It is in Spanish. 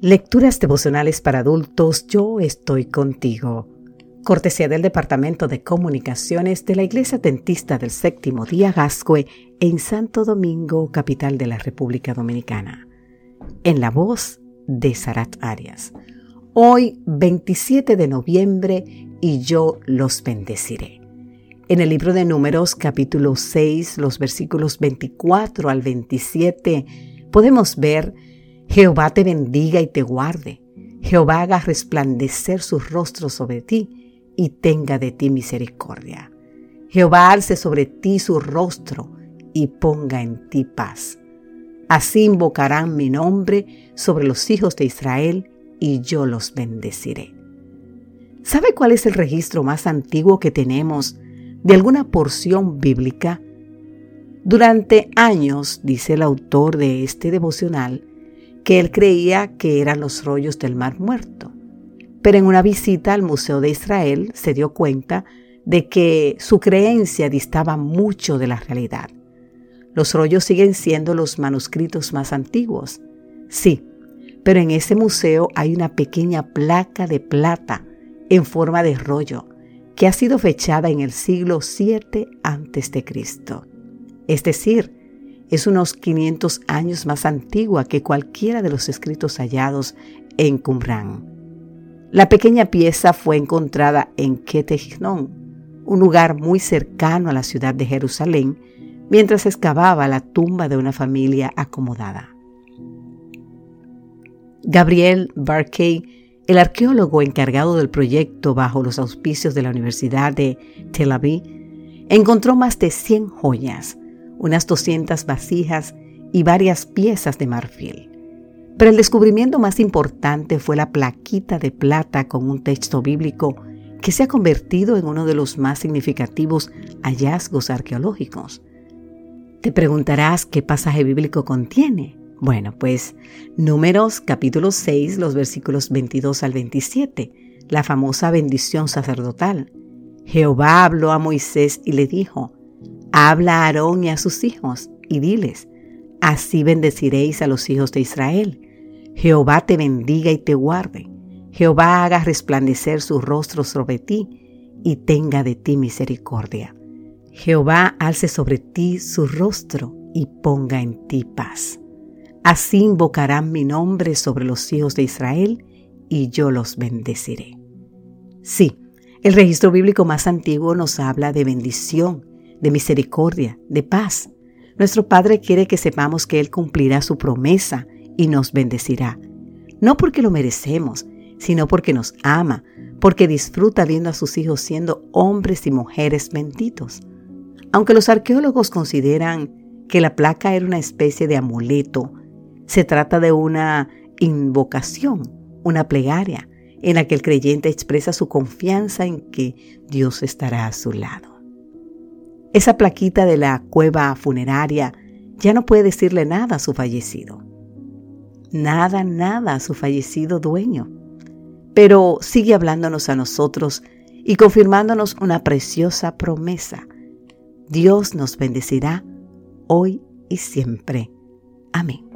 Lecturas devocionales para adultos, yo estoy contigo. Cortesía del Departamento de Comunicaciones de la Iglesia Dentista del Séptimo Día Gascue en Santo Domingo, capital de la República Dominicana. En la voz de Sarat Arias. Hoy, 27 de noviembre, y yo los bendeciré. En el libro de Números, capítulo 6, los versículos 24 al 27, podemos ver Jehová te bendiga y te guarde. Jehová haga resplandecer su rostro sobre ti y tenga de ti misericordia. Jehová alce sobre ti su rostro y ponga en ti paz. Así invocarán mi nombre sobre los hijos de Israel y yo los bendeciré. ¿Sabe cuál es el registro más antiguo que tenemos de alguna porción bíblica? Durante años, dice el autor de este devocional, que él creía que eran los rollos del Mar Muerto. Pero en una visita al Museo de Israel se dio cuenta de que su creencia distaba mucho de la realidad. Los rollos siguen siendo los manuscritos más antiguos. Sí, pero en ese museo hay una pequeña placa de plata en forma de rollo que ha sido fechada en el siglo 7 a.C. Es decir, es unos 500 años más antigua que cualquiera de los escritos hallados en Qumran. La pequeña pieza fue encontrada en Ketejnon, un lugar muy cercano a la ciudad de Jerusalén, mientras excavaba la tumba de una familia acomodada. Gabriel Barkey, el arqueólogo encargado del proyecto bajo los auspicios de la Universidad de Tel Aviv, encontró más de 100 joyas, unas 200 vasijas y varias piezas de marfil. Pero el descubrimiento más importante fue la plaquita de plata con un texto bíblico que se ha convertido en uno de los más significativos hallazgos arqueológicos. Te preguntarás qué pasaje bíblico contiene. Bueno, pues Números capítulo 6, los versículos 22 al 27, la famosa bendición sacerdotal. Jehová habló a Moisés y le dijo, Habla a Aarón y a sus hijos y diles, así bendeciréis a los hijos de Israel. Jehová te bendiga y te guarde. Jehová haga resplandecer su rostro sobre ti y tenga de ti misericordia. Jehová alce sobre ti su rostro y ponga en ti paz. Así invocarán mi nombre sobre los hijos de Israel y yo los bendeciré. Sí, el registro bíblico más antiguo nos habla de bendición, de misericordia, de paz. Nuestro Padre quiere que sepamos que Él cumplirá su promesa y nos bendecirá. No porque lo merecemos, sino porque nos ama, porque disfruta viendo a sus hijos siendo hombres y mujeres benditos. Aunque los arqueólogos consideran que la placa era una especie de amuleto, se trata de una invocación, una plegaria, en la que el creyente expresa su confianza en que Dios estará a su lado. Esa plaquita de la cueva funeraria ya no puede decirle nada a su fallecido. Nada, nada a su fallecido dueño. Pero sigue hablándonos a nosotros y confirmándonos una preciosa promesa. Dios nos bendecirá hoy y siempre. Amén.